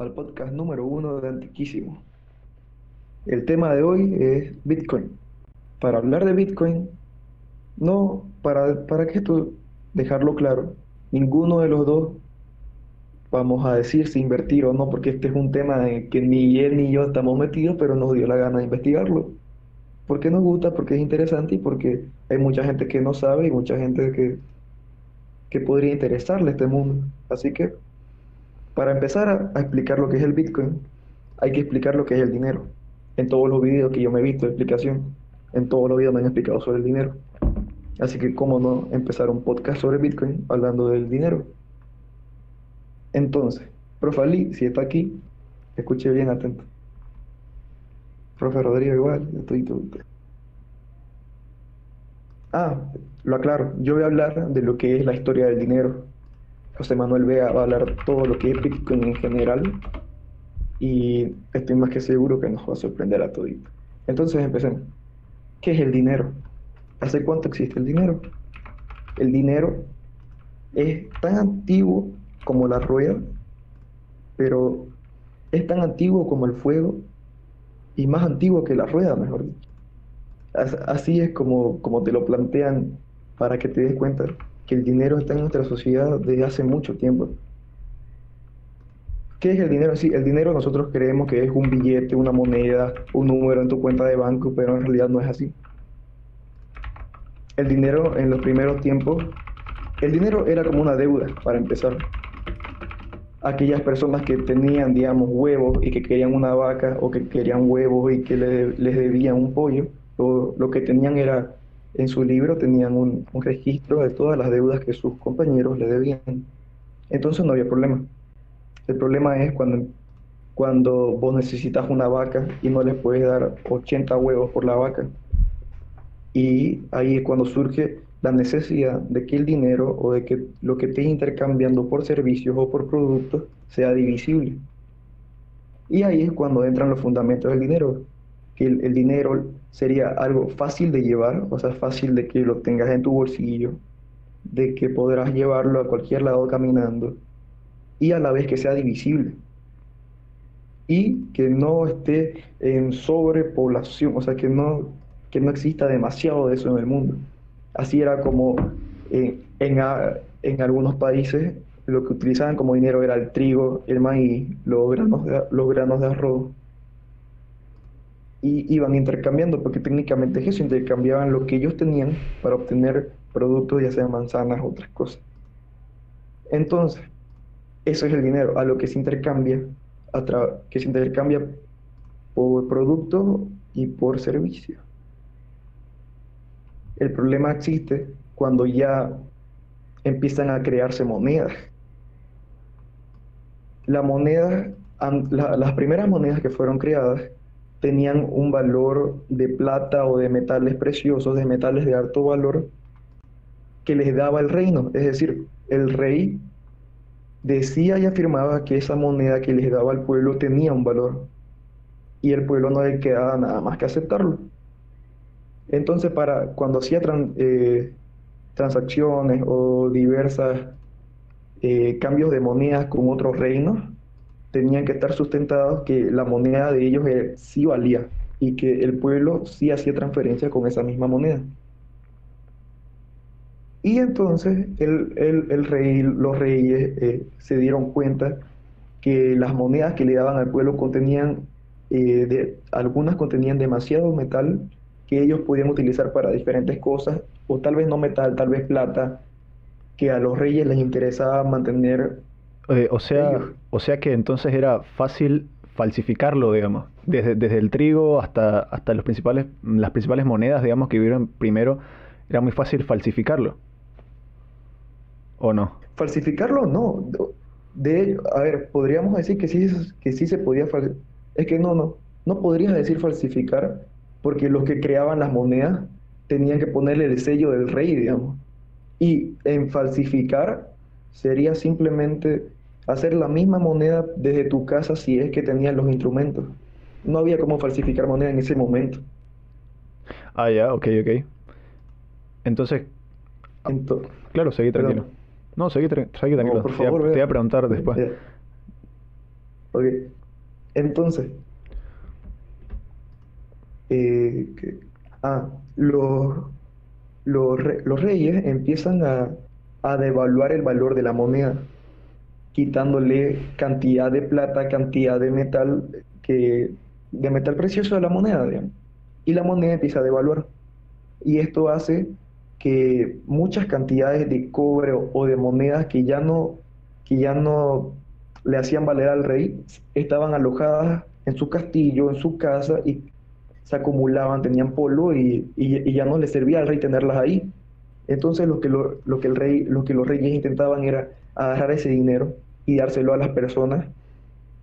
al podcast número uno de Antiquísimo. El tema de hoy es Bitcoin. Para hablar de Bitcoin, no, para, para que esto dejarlo claro, ninguno de los dos vamos a decir si invertir o no, porque este es un tema que ni él ni yo estamos metidos, pero nos dio la gana de investigarlo. Porque nos gusta, porque es interesante y porque hay mucha gente que no sabe y mucha gente que, que podría interesarle este mundo. Así que para empezar a, explicar lo que es el Bitcoin, hay que explicar lo que es el dinero. En todos los videos que yo me he visto de explicación, en todos los videos me han explicado sobre el dinero. Así que, ¿cómo no empezar un podcast sobre Bitcoin hablando del dinero? Entonces, profe Ali, si está aquí, escuche bien atento. Profe Rodrigo igual, estoy todo. Ah, lo aclaro, yo voy a hablar de lo que es la historia del dinero, José Manuel Vea va a hablar todo lo que es Bitcoin en general y estoy más que seguro que nos va a sorprender a todos. Entonces empecemos. ¿Qué es el dinero? ¿Hace cuánto existe el dinero? El dinero es tan antiguo como la rueda, pero es tan antiguo como el fuego y más antiguo que la rueda, mejor dicho. Así es como, como te lo plantean para que te des cuenta que el dinero está en nuestra sociedad desde hace mucho tiempo. ¿Qué es el dinero? Sí, el dinero nosotros creemos que es un billete, una moneda, un número en tu cuenta de banco, pero en realidad no es así. El dinero en los primeros tiempos, el dinero era como una deuda, para empezar. Aquellas personas que tenían, digamos, huevos y que querían una vaca o que querían huevos y que les debían un pollo, lo que tenían era en su libro tenían un, registro de todas las deudas que sus compañeros le debían. Entonces no había problema. El problema es cuando, cuando vos necesitas una vaca y no le puedes dar 80 huevos por la vaca. Y ahí es cuando surge la necesidad de que el dinero o de que lo que estés intercambiando por servicios o por productos sea divisible. Y ahí es cuando entran los fundamentos del dinero, que el dinero sería algo fácil de llevar, o sea, fácil de que lo tengas en tu bolsillo, de que podrás llevarlo a cualquier lado caminando y a la vez que sea divisible y que no esté en sobrepoblación, o sea, que no, que no exista demasiado de eso en el mundo. Así era como en, en algunos países lo que utilizaban como dinero era el trigo, el maíz, los granos los granos de arroz y iban intercambiando, porque técnicamente eso, intercambiaban lo que ellos tenían para obtener productos, ya sean manzanas otras cosas. Entonces, eso es el dinero, a lo que se intercambia, que se intercambia por productos y por servicios. El problema existe cuando ya empiezan a crearse monedas. La moneda, las primeras monedas que fueron creadas tenían un valor de plata o de metales preciosos, de metales de alto valor, que les daba el reino. Es decir, el rey decía y afirmaba que esa moneda que les daba al pueblo tenía un valor y el pueblo no le quedaba nada más que aceptarlo. Entonces, para cuando hacía eh, transacciones o diversas eh, cambios de monedas con otros reinos, tenían que estar sustentados que la moneda de ellos eh, sí valía y que el pueblo sí hacía transferencia con esa misma moneda. Y entonces el, el, rey, los reyes eh, se dieron cuenta que las monedas que le daban al pueblo contenían, eh, de, algunas contenían demasiado metal que ellos podían utilizar para diferentes cosas, o tal vez no metal, tal vez plata, que a los reyes les interesaba mantener eh, o, sea, o sea que entonces era fácil falsificarlo, digamos. Desde, desde el trigo hasta, hasta los principales, las principales monedas, digamos, que vivieron primero, era muy fácil falsificarlo. ¿O no? Falsificarlo no. De, a ver, podríamos decir que sí, que sí se podía Es que no, no. No podrías decir falsificar porque los que creaban las monedas tenían que ponerle el sello del rey, digamos. Y en falsificar sería simplemente hacer la misma moneda desde tu casa si es que tenías los instrumentos. No había cómo falsificar moneda en ese momento. Ah, ya, ok, ok. Entonces, claro, seguí tranquilo. No, seguí, tranquilo. te, voy a preguntar después. Ok. Entonces, eh, ah, los, los, reyes empiezan a, a devaluar el valor de la moneda, quitándole cantidad de plata, cantidad de metal, que, de metal precioso a la moneda, y la moneda empieza a devaluar. Y esto hace que muchas cantidades de cobre o, de monedas que ya no, que ya no le hacían valer al rey estaban alojadas en su castillo, en su casa y se acumulaban, tenían polvo y, ya no le servía al rey tenerlas ahí. Entonces lo que, lo, que el rey, lo que los reyes intentaban era agarrar ese dinero y dárselo a las personas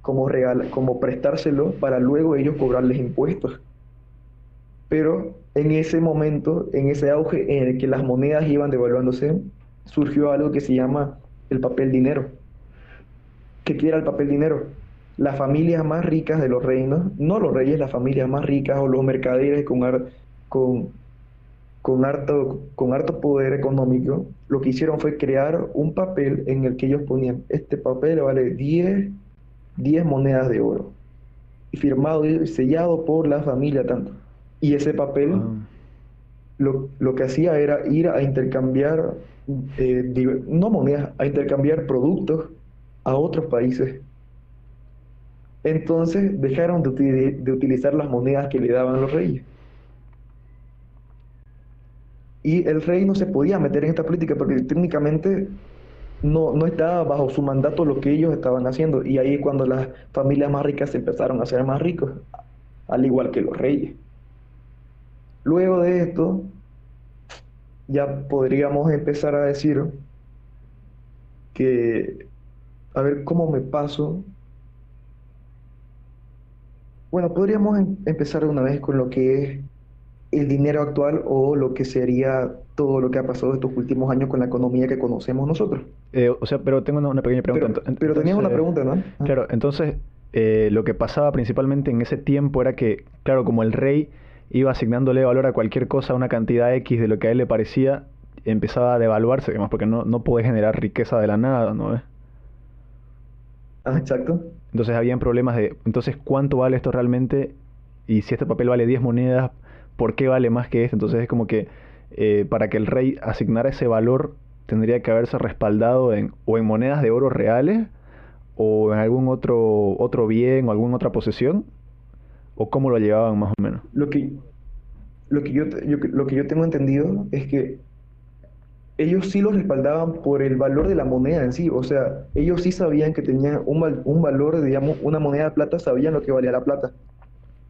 como regal, como prestárselo para luego ellos cobrarles impuestos. Pero en ese momento, en ese auge en el que las monedas iban devaluándose, surgió algo que se llama el papel dinero. ¿Qué era el papel dinero? Las familias más ricas de los reinos, no los reyes, las familias más ricas o los mercaderes con, con, con, harto, con harto poder económico, lo que hicieron fue crear un papel en el que ellos ponían, este papel vale 10, 10 monedas de oro, y firmado y sellado por la familia tanto. Y ese papel ah. lo, lo, que hacía era ir a intercambiar, eh, no monedas, a intercambiar productos a otros países. Entonces dejaron de, de utilizar las monedas que le daban los reyes. Y el rey no se podía meter en esta política porque técnicamente no, no estaba bajo su mandato lo que ellos estaban haciendo. Y ahí es cuando las familias más ricas empezaron a ser más ricos, al igual que los reyes. Luego de esto, ya podríamos empezar a decir que, a ver cómo me paso. Bueno, podríamos em-, empezar una vez con lo que es el dinero actual o lo que sería todo lo que ha pasado estos últimos años con la economía que conocemos nosotros. Eh, o sea, pero tengo una, pequeña pregunta. Pero, pero tenías una pregunta, ¿no? Claro, entonces eh, lo que pasaba principalmente en ese tiempo era que, claro, como el rey iba asignándole valor a cualquier cosa, una cantidad X de lo que a él le parecía, empezaba a devaluarse, además, porque no, no puede generar riqueza de la nada, ¿no Ah, exacto. Entonces habían problemas de, entonces, ¿cuánto vale esto realmente? Y si este papel vale 10 monedas, ¿por qué vale más que esto? Entonces es como que eh, para que el rey asignara ese valor, tendría que haberse respaldado en, o en monedas de oro reales, o en algún otro, otro bien o alguna otra posesión, ¿O cómo lo llevaban más o menos? Lo que, lo que, yo, lo que yo tengo entendido es que ellos sí los respaldaban por el valor de la moneda en sí. O sea, ellos sí sabían que tenían un, un valor, digamos, una moneda de plata, sabían lo que valía la plata.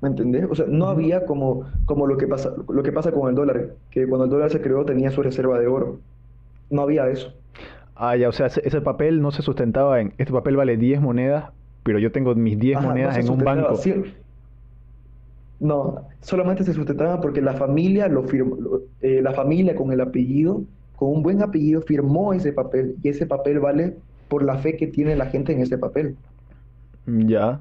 ¿Me entendés? O sea, no había como, como lo, que pasa, lo que pasa con el dólar, que cuando el dólar se creó tenía su reserva de oro. No había eso. Ah, ya, o sea, ese, papel no se sustentaba en, este papel vale 10 monedas, pero yo tengo mis 10 monedas en un banco. Sí, no, solamente se sustentaba porque la familia lo firmó, eh, la familia con el apellido, con un buen apellido, firmó ese papel y ese papel vale por la fe que tiene la gente en ese papel. Ya.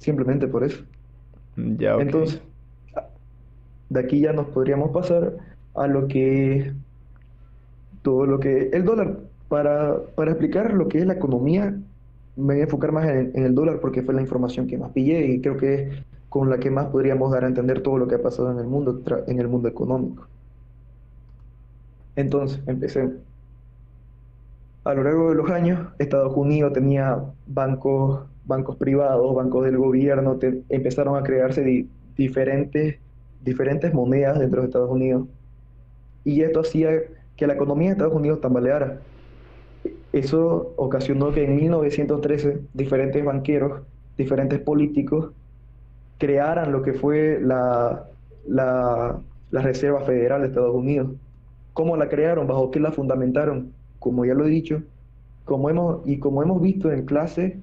Simplemente por eso. Ya, Entonces, de aquí ya nos podríamos pasar a lo que todo lo que el dólar para, para explicar lo que es la economía me voy a enfocar más en, el dólar porque fue la información que más pillé y creo que es con la que más podríamos dar a entender todo lo que ha pasado en el mundo, en el mundo económico. Entonces, empecemos. A lo largo de los años, Estados Unidos tenía bancos, bancos privados, bancos del gobierno, empezaron a crearse diferentes, diferentes monedas dentro de Estados Unidos. Y esto hacía que la economía de Estados Unidos tambaleara. Eso ocasionó que en 1913 diferentes banqueros, diferentes políticos, crearan lo que fue la, la, Reserva Federal de Estados Unidos. ¿Cómo la crearon? ¿Bajo qué la fundamentaron? Como ya lo he dicho, como hemos, y como hemos visto en clase,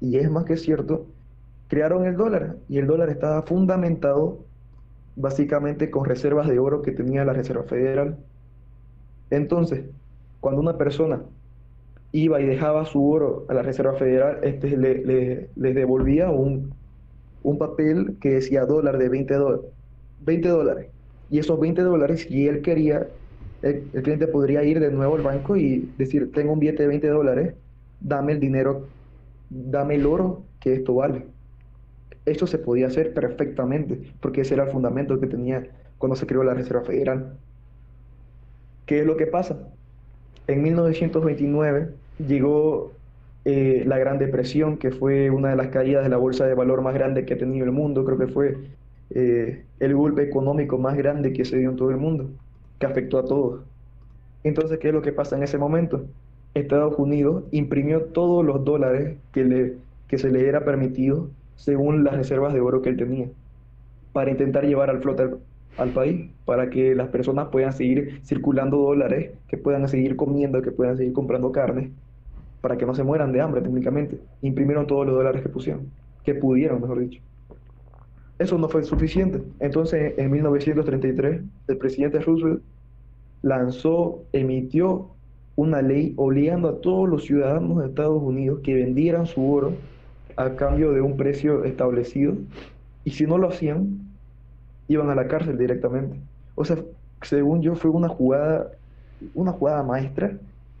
y es más que cierto, crearon el dólar y el dólar estaba fundamentado básicamente con reservas de oro que tenía la Reserva Federal. Entonces, cuando una persona iba y dejaba su oro a la Reserva Federal, este le, les devolvía un, un, papel que decía dólar de 20, 20 dólares. Y esos 20 dólares, si él quería, el, cliente podría ir de nuevo al banco y decir, tengo un billete de 20 dólares, dame el dinero dame el oro que esto vale. Esto se podía hacer perfectamente, porque ese era el fundamento que tenía cuando se creó la Reserva Federal. ¿Qué es lo que pasa? En 1929 llegó eh, la Gran Depresión, que fue una de las caídas de la bolsa de valor más grande que ha tenido el mundo. Creo que fue eh, el golpe económico más grande que se dio en todo el mundo, que afectó a todos. Entonces, ¿qué es lo que pasa en ese momento? Estados Unidos imprimió todos los dólares que, le, que se le era permitido según las reservas de oro que él tenía, para intentar llevar al flote al, país, para que las personas puedan seguir circulando dólares, que puedan seguir comiendo, que puedan seguir comprando carne, para que no se mueran de hambre técnicamente. Imprimieron todos los dólares que pusieron, que pudieron, mejor dicho. Eso no fue suficiente. Entonces, en 1933, el presidente Roosevelt lanzó, emitió una ley obligando a todos los ciudadanos de Estados Unidos que vendieran su oro a cambio de un precio establecido y si no lo hacían, iban a la cárcel directamente. O sea, según yo, fue una jugada, una jugada maestra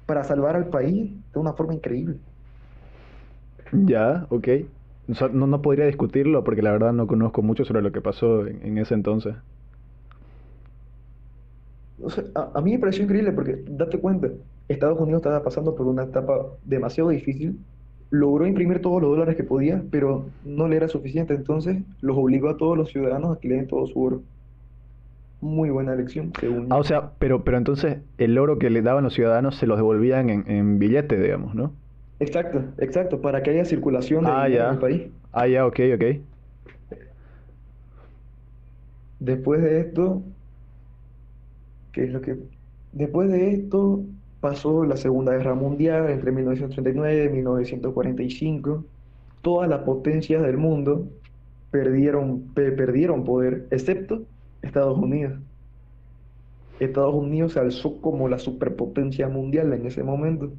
para salvar al país de una forma increíble. Ya, ok. No, no podría discutirlo porque la verdad no conozco mucho sobre lo que pasó en, ese entonces. O sea, a, a, mí me pareció increíble porque, date cuenta, Estados Unidos estaba pasando por una etapa demasiado difícil logró imprimir todos los dólares que podía, pero no le era suficiente, entonces los obligó a todos los ciudadanos a que le den todo su oro. Muy buena elección, según Ah, o sea, pero, pero entonces el oro que le daban los ciudadanos se los devolvían en, en billete, digamos, ¿no? Exacto, exacto, para que haya circulación de ah, dinero en el país. Ah, ya, ok, ok. Después de esto, ¿qué es lo que...? Después de esto, pasó la Segunda Guerra Mundial entre 1939 y 1945. Todas las potencias del mundo perdieron, perdieron poder, excepto Estados Unidos. Estados Unidos se alzó como la superpotencia mundial en ese momento.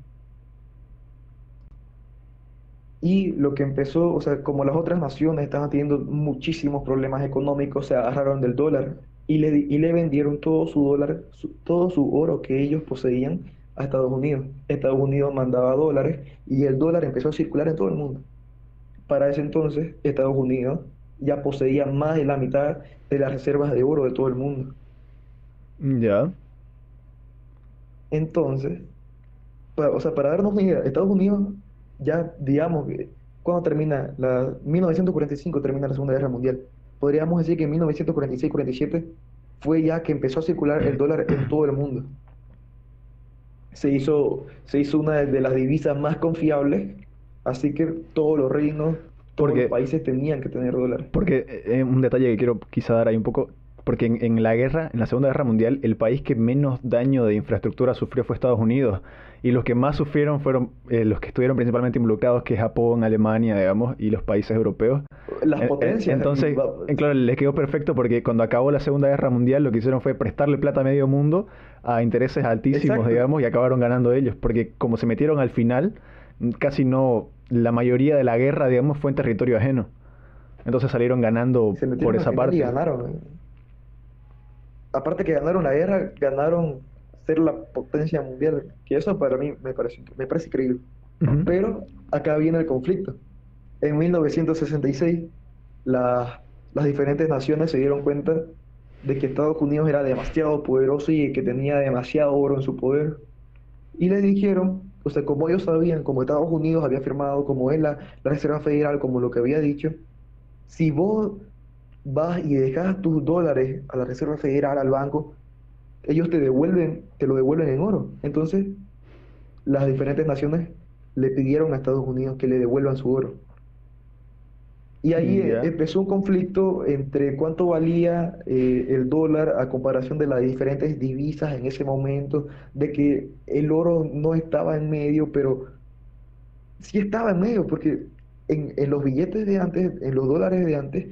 Y lo que empezó, o sea, como las otras naciones estaban teniendo muchísimos problemas económicos, se agarraron del dólar y le, y le vendieron todo su dólar, todo su oro que ellos poseían a Estados Unidos. Estados Unidos mandaba dólares y el dólar empezó a circular en todo el mundo. Para ese entonces, Estados Unidos ya poseía más de la mitad de las reservas de oro de todo el mundo. Ya. Entonces, o sea, para darnos una idea, Estados Unidos ya, digamos, cuando termina la 1945 termina la Segunda Guerra Mundial. Podríamos decir que en 1946-47 fue ya que empezó a circular el dólar en todo el mundo se hizo, se hizo una de las divisas más confiables, así que todos los reinos, todos los países tenían que tener dólares. Porque eh, un detalle que quiero quizá dar ahí un poco, porque en, la guerra, en la Segunda Guerra Mundial, el país que menos daño de infraestructura sufrió fue Estados Unidos. Y los que más sufrieron fueron eh, los que estuvieron principalmente involucrados, que es Japón, Alemania, digamos, y los países europeos. Las potencias. entonces, claro, les quedó perfecto porque cuando acabó la Segunda Guerra Mundial lo que hicieron fue prestarle plata a medio mundo a intereses altísimos, digamos, y acabaron ganando ellos. Porque como se metieron al final, casi no, la mayoría de la guerra, digamos, fue en territorio ajeno. Entonces salieron ganando por esa parte. Y ganaron. Eh. Aparte que ganaron la guerra, ganaron ser la potencia mundial. Que eso para mí me parece, me parece increíble. Pero acá viene el conflicto. En 1966, las diferentes naciones se dieron cuenta de que Estados Unidos era demasiado poderoso y que tenía demasiado oro en su poder. Y le dijeron, o sea, como ellos sabían, como Estados Unidos había firmado, como es la, la Reserva Federal, como lo que había dicho, si vos vas y dejas tus dólares a la Reserva Federal, al banco, ellos te devuelven, te lo devuelven en oro. Entonces, las diferentes naciones le pidieron a Estados Unidos que le devuelvan su oro. Y ahí empezó un conflicto entre cuánto valía eh, el dólar a comparación de las diferentes divisas en ese momento, de que el oro no estaba en medio, pero sí estaba en medio, porque en, en los billetes de antes, en los dólares de antes,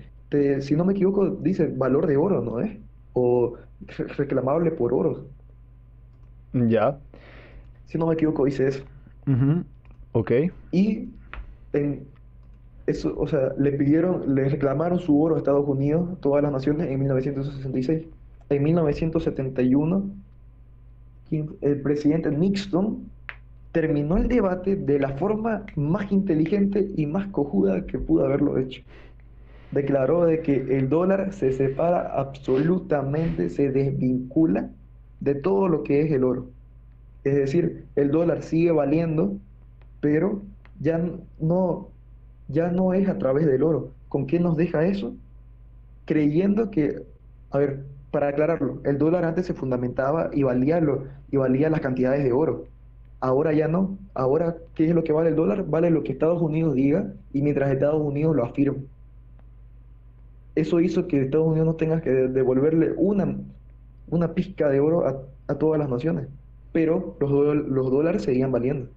si no me equivoco, dice valor de oro, ¿no es? O reclamable por oro. Ya. Si no me equivoco, dice eso. Ok. Y en, eso, o sea, le pidieron, le reclamaron su oro a Estados Unidos, todas las naciones, en 1966. En 1971, el presidente Nixon terminó el debate de la forma más inteligente y más cojuda que pudo haberlo hecho. Declaró de que el dólar se separa absolutamente, se desvincula de todo lo que es el oro. Es decir, el dólar sigue valiendo, pero ya no, ya no es a través del oro. ¿Con qué nos deja eso? Creyendo que, a ver, para aclararlo, el dólar antes se fundamentaba y valía, lo, y valía las cantidades de oro. Ahora ya no. Ahora, ¿qué es lo que vale el dólar? Vale lo que Estados Unidos diga y mientras Estados Unidos lo afirme. Eso hizo que Estados Unidos no tenga que devolverle una, una pizca de oro a, a todas las naciones. Pero los, los dólares seguían valiendo.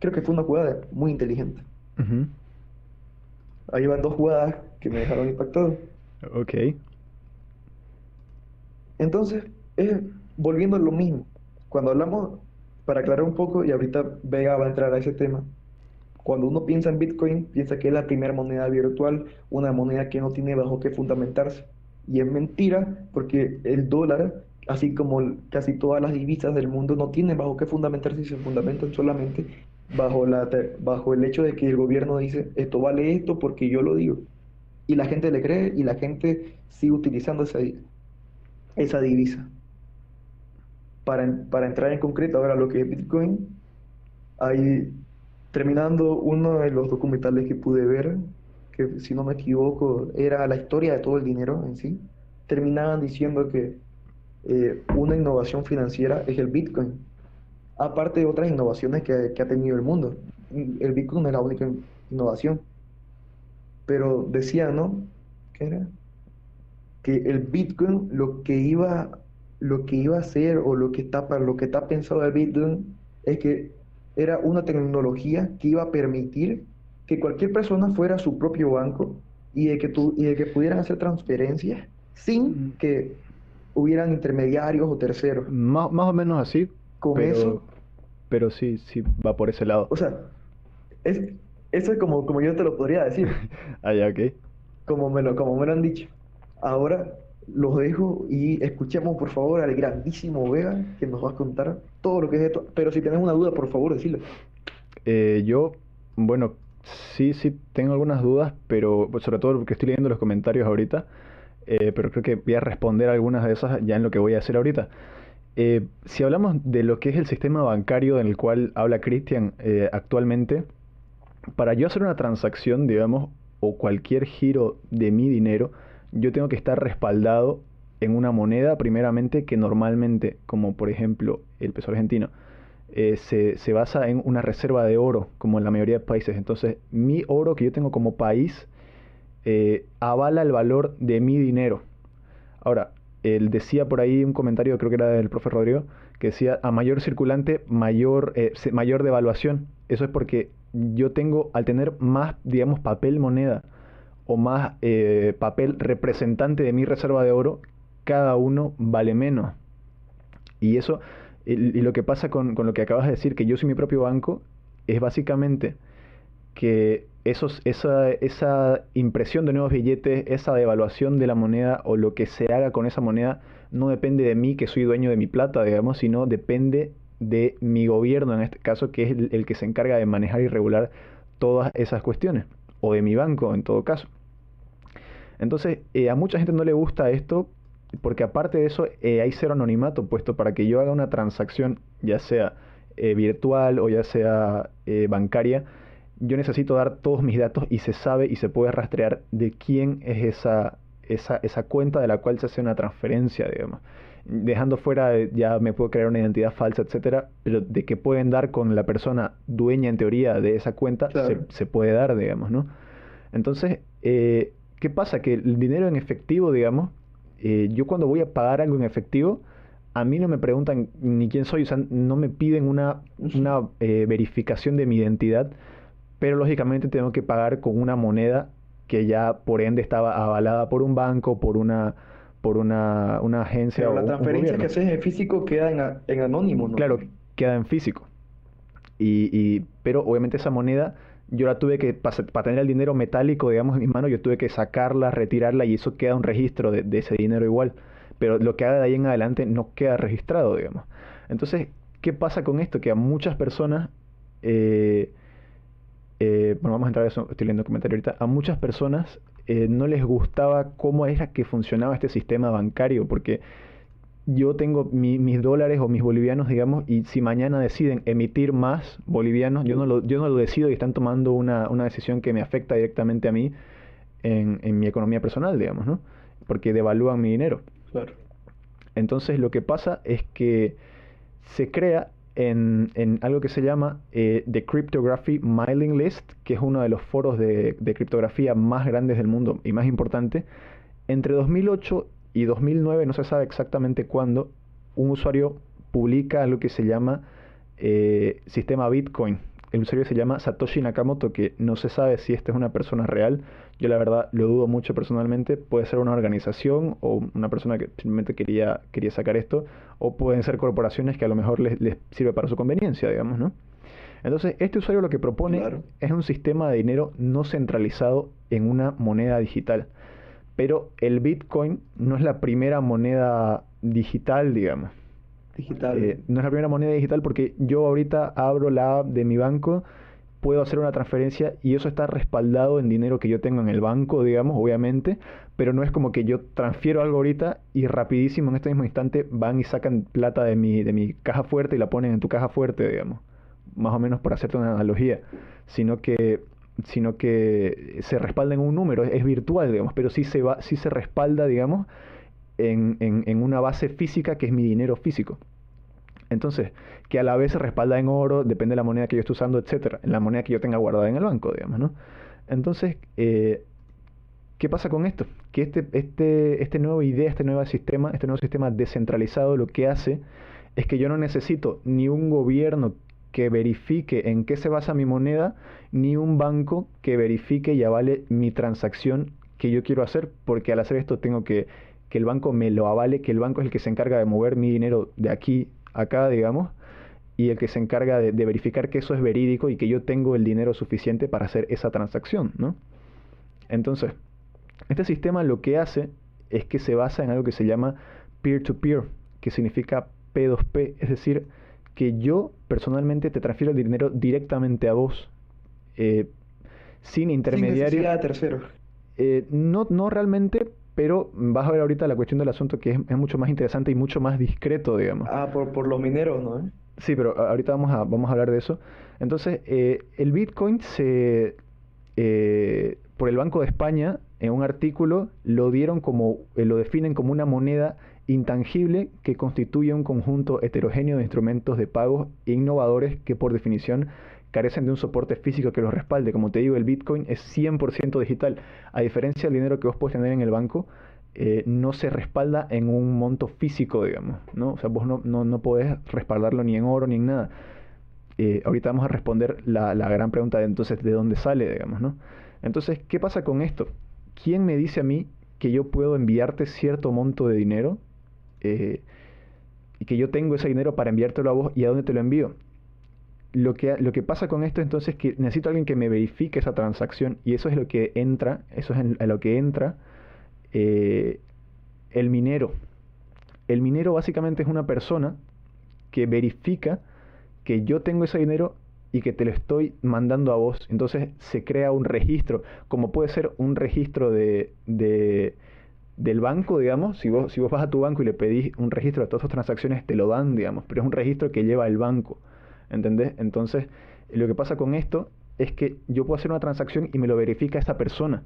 Creo que fue una jugada muy inteligente. Ahí van dos jugadas que me dejaron impactado. Ok. Entonces, volviendo a lo mismo, cuando hablamos, para aclarar un poco, y ahorita Vega va a entrar a ese tema, cuando uno piensa en Bitcoin, piensa que es la primera moneda virtual, una moneda que no tiene bajo qué fundamentarse. Y es mentira, porque el dólar, así como casi todas las divisas del mundo, no tienen bajo qué fundamentarse y se fundamentan solamente bajo, la, bajo el hecho de que el gobierno dice, esto vale esto porque yo lo digo. Y la gente le cree y la gente sigue utilizando esa, esa divisa. Para, para entrar en concreto ahora lo que es Bitcoin, ahí terminando uno de los documentales que pude ver, que si no me equivoco era la historia de todo el dinero en sí, terminaban diciendo que eh, una innovación financiera es el Bitcoin, aparte de otras innovaciones que, ha tenido el mundo. El Bitcoin es la única innovación. Pero decía, ¿no? ¿Qué era? que el Bitcoin lo que iba lo que iba a hacer o lo que está para lo que está pensado el Bitcoin es que era una tecnología que iba a permitir que cualquier persona fuera a su propio banco y de que y de que pudieran hacer transferencias sin que hubieran intermediarios o terceros. Más, más o menos así. Con pero, eso. Pero sí, sí va por ese lado. O sea, es, eso es como, como yo te lo podría decir. ah, ya, ok. Como me lo, como me lo han dicho. Ahora los dejo y escuchemos por favor al grandísimo Vega que nos va a contar todo lo que es esto. Pero si tienes una duda, por favor, decirlo. Eh, yo, bueno, sí, sí tengo algunas dudas, pero sobre todo porque estoy leyendo los comentarios ahorita. Eh, pero creo que voy a responder algunas de esas ya en lo que voy a hacer ahorita. Eh, si hablamos de lo que es el sistema bancario en el cual habla Cristian actualmente, para yo hacer una transacción, digamos, o cualquier giro de mi dinero, yo tengo que estar respaldado en una moneda, primeramente, que normalmente, como por ejemplo el peso argentino, eh, se, basa en una reserva de oro, como en la mayoría de países. Entonces, mi oro que yo tengo como país eh, avala el valor de mi dinero. Ahora, él decía por ahí un comentario, creo que era del profe Rodrigo, que decía, a mayor circulante, mayor, eh, mayor devaluación. Eso es porque yo tengo, al tener más, digamos, papel moneda, o más eh, papel representante de mi reserva de oro, cada uno vale menos. Y eso, y, lo que pasa con, lo que acabas de decir, que yo soy mi propio banco, es básicamente que esos, esa, esa impresión de nuevos billetes, esa devaluación de la moneda o lo que se haga con esa moneda, no depende de mí, que soy dueño de mi plata, digamos, sino depende de mi gobierno, en este caso, que es el que se encarga de manejar y regular todas esas cuestiones, o de mi banco en todo caso. Entonces, eh, a mucha gente no le gusta esto porque aparte de eso eh, hay cero anonimato, puesto para que yo haga una transacción, ya sea eh, virtual o ya sea bancaria, yo necesito dar todos mis datos y se sabe y se puede rastrear de quién es esa, esa, esa cuenta de la cual se hace una transferencia, digamos. Dejando fuera, ya me puedo crear una identidad falsa, etcétera, pero de que pueden dar con la persona dueña en teoría de esa cuenta, se, se, puede dar, digamos, ¿no? Entonces, eh, ¿Qué pasa? Que el dinero en efectivo, digamos, eh, yo cuando voy a pagar algo en efectivo, a mí no me preguntan ni quién soy, o sea, no me piden una, una eh, verificación de mi identidad, pero lógicamente tengo que pagar con una moneda que ya por ende estaba avalada por un banco, por una por una, una agencia pero la transferencia que haces en físico queda en, en anónimo, ¿no? Claro, queda en físico. Y, y, pero obviamente esa moneda yo la tuve que, para tener el dinero metálico, digamos, en mis manos, yo tuve que sacarla, retirarla y eso queda un registro de, ese dinero igual. Pero lo que haga de ahí en adelante no queda registrado, digamos. Entonces, ¿qué pasa con esto? Que a muchas personas, eh, eh, bueno, vamos a entrar a eso, estoy leyendo un comentario ahorita, a muchas personas no les gustaba cómo era que funcionaba este sistema bancario, porque yo tengo mis dólares o mis bolivianos, digamos, y si mañana deciden emitir más bolivianos, yo no lo, yo no lo decido y están tomando una, decisión que me afecta directamente a mí en, en, mi economía personal, digamos, ¿no? Porque devalúan mi dinero. Claro. Entonces lo que pasa es que se crea en, en algo que se llama eh, The Cryptography Mailing List, que es uno de los foros de, de criptografía más grandes del mundo y más importante. Entre 2008 y 2009, no se sabe exactamente cuándo, un usuario publica algo que se llama eh, sistema Bitcoin. El usuario se llama Satoshi Nakamoto, que no se sabe si esta es una persona real. Yo la verdad lo dudo mucho personalmente. Puede ser una organización o una persona que simplemente quería, quería sacar esto. O pueden ser corporaciones que a lo mejor les, les sirve para su conveniencia, digamos, ¿no? Entonces, este usuario lo que propone es un sistema de dinero no centralizado en una moneda digital. Pero el Bitcoin no es la primera moneda digital, digamos. Digital. Eh, no es la primera moneda digital porque yo ahorita abro la app de mi banco, puedo hacer una transferencia y eso está respaldado en dinero que yo tengo en el banco, digamos, obviamente, pero no es como que yo transfiero algo ahorita y rapidísimo en este mismo instante van y sacan plata de mi, de mi caja fuerte y la ponen en tu caja fuerte, digamos. Más o menos por hacerte una analogía. Sino que sino que se respalda en un número, es, virtual, digamos, pero sí se, va, sí se respalda, digamos, en, en, una base física que es mi dinero físico. Entonces, que a la vez se respalda en oro, depende de la moneda que yo esté usando, etcétera, en la moneda que yo tenga guardada en el banco, digamos, ¿no? Entonces, eh, ¿qué pasa con esto? Que este, este, este nuevo idea, este nuevo sistema, este nuevo sistema descentralizado lo que hace es que yo no necesito ni un gobierno que verifique en qué se basa mi moneda, ni un banco que verifique y avale mi transacción que yo quiero hacer, porque al hacer esto tengo que que el banco me lo avale, que el banco es el que se encarga de mover mi dinero de aquí a acá, digamos, y el que se encarga de, verificar que eso es verídico y que yo tengo el dinero suficiente para hacer esa transacción, ¿no? Entonces, este sistema lo que hace es que se basa en algo que se llama peer-to-peer, que significa P2P, es decir, que yo personalmente te transfiero el dinero directamente a vos, eh, sin intermediario. Sin. Eh, no, no realmente, pero vas a ver ahorita la cuestión del asunto que es, mucho más interesante y mucho más discreto, digamos. Ah, por, por los mineros, ¿no? Sí, pero ahorita vamos a, vamos a hablar de eso. Entonces, eh, el Bitcoin se, por el Banco de España, en un artículo, lo dieron como, lo definen como una moneda intangible que constituye un conjunto heterogéneo de instrumentos de pago innovadores que por definición carecen de un soporte físico que los respalde. Como te digo, el Bitcoin es 100% digital. A diferencia del dinero que vos puedes tener en el banco, eh, no se respalda en un monto físico, digamos. ¿no? O sea, vos no, no, podés respaldarlo ni en oro ni en nada. Eh, ahorita vamos a responder la, la, gran pregunta de entonces de dónde sale, digamos, ¿no? Entonces, ¿qué pasa con esto? ¿Quién me dice a mí que yo puedo enviarte cierto monto de dinero eh, y que yo tengo ese dinero para enviártelo a vos y a dónde te lo envío. Lo que, lo que pasa con esto entonces es que necesito a alguien que me verifique esa transacción y eso es lo que entra, eso es en, lo que entra eh, el minero. El minero básicamente es una persona que verifica que yo tengo ese dinero y que te lo estoy mandando a vos. Entonces se crea un registro, como puede ser un registro de, de del banco, digamos, si vos, si vos vas a tu banco y le pedís un registro de todas tus transacciones, te lo dan, digamos, pero es un registro que lleva el banco, ¿entendés? Entonces, lo que pasa con esto es que yo puedo hacer una transacción y me lo verifica esa persona,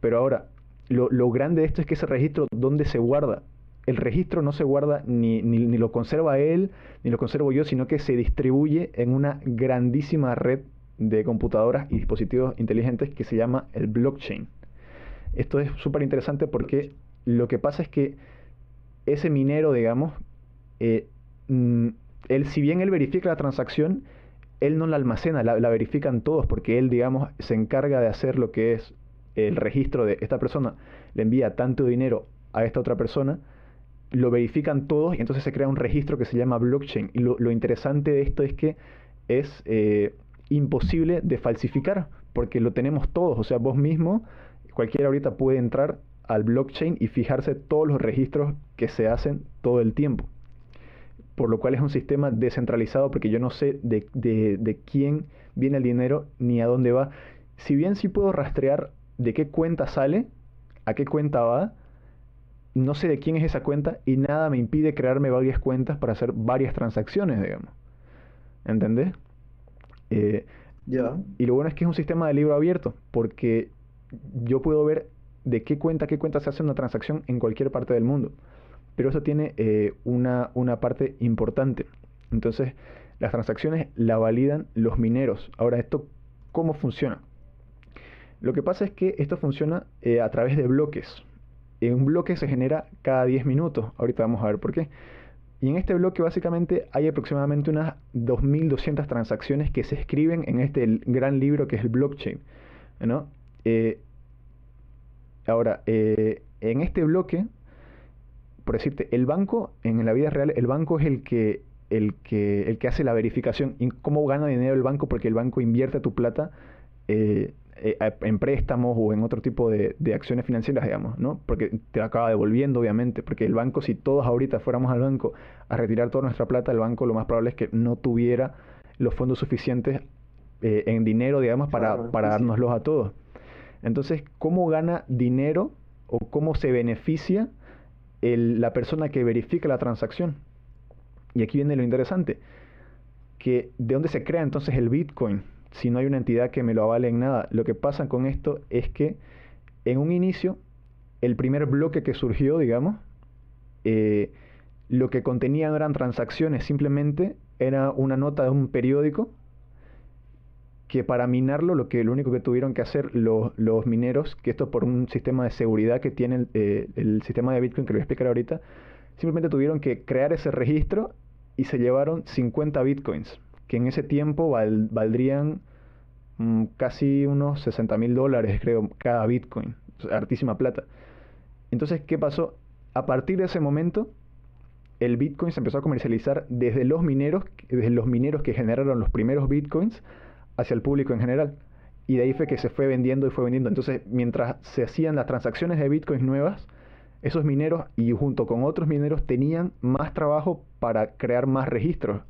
pero ahora, lo, lo grande de esto es que ese registro, ¿dónde se guarda? El registro no se guarda ni, ni, ni lo conserva él, ni lo conservo yo, sino que se distribuye en una grandísima red de computadoras y dispositivos inteligentes que se llama el blockchain. Esto es súper interesante porque lo que pasa es que ese minero, digamos, eh, mm, él, si bien él verifica la transacción, él no la almacena, la, verifican todos, porque él, digamos, se encarga de hacer lo que es el registro de esta persona, le envía tanto dinero a esta otra persona, lo verifican todos y entonces se crea un registro que se llama blockchain. Y lo, interesante de esto es que es eh, imposible de falsificar, porque lo tenemos todos, o sea, vos mismo, cualquiera ahorita puede entrar al blockchain y fijarse todos los registros que se hacen todo el tiempo. por lo cual es un sistema descentralizado porque yo no sé de, de, quién viene el dinero ni a dónde va. Si bien sí puedo rastrear de qué cuenta sale, a qué cuenta va, no sé de quién es esa cuenta y nada me impide crearme varias cuentas para hacer varias transacciones, digamos. ¿Entendés? Eh, ya. Y lo bueno es que es un sistema de libro abierto, porque yo puedo ver de qué cuenta, qué cuenta se hace una transacción en cualquier parte del mundo. Pero eso tiene eh, una, una parte importante. Entonces, las transacciones la validan los mineros. Ahora, ¿esto cómo funciona? Lo que pasa es que esto funciona eh, a través de bloques. un bloque se genera cada 10 minutos. Ahorita vamos a ver por qué. Y en este bloque básicamente hay aproximadamente unas 2.200 transacciones que se escriben en este gran libro que es el blockchain. ¿no? Eh, ahora, eh, en este bloque, por decirte, el banco, en la vida real, el banco es el que, el que, el que hace la verificación. ¿Y cómo gana dinero el banco? Porque el banco invierte tu plata eh, eh, en préstamos o en otro tipo de, acciones financieras, digamos, ¿no? Porque te acaba devolviendo, obviamente, porque el banco, si todos ahorita fuéramos al banco a retirar toda nuestra plata, el banco lo más probable es que no tuviera los fondos suficientes eh, en dinero, digamos, para, para dárnoslos a todos. Entonces, ¿cómo gana dinero o cómo se beneficia la persona que verifica la transacción? Y aquí viene lo interesante, que de dónde se crea entonces el Bitcoin si no hay una entidad que me lo avale en nada. Lo que pasa con esto es que en un inicio, el primer bloque que surgió, digamos, eh, lo que contenía no eran transacciones, simplemente era una nota de un periódico que para minarlo lo que lo único que tuvieron que hacer los, mineros, que esto por un sistema de seguridad que tiene eh, el sistema de Bitcoin que lo voy a explicar ahorita, simplemente tuvieron que crear ese registro y se llevaron 50 Bitcoins que en ese tiempo valdrían mm, casi unos 60 mil dólares, creo, cada Bitcoin. hartísima plata. Entonces, ¿qué pasó? A partir de ese momento, el Bitcoin se empezó a comercializar desde los mineros, desde los mineros que generaron los primeros Bitcoins hacia el público en general. Y de ahí fue que se fue vendiendo y fue vendiendo. Entonces, mientras se hacían las transacciones de Bitcoins nuevas, esos mineros y junto con otros mineros tenían más trabajo para crear más registros.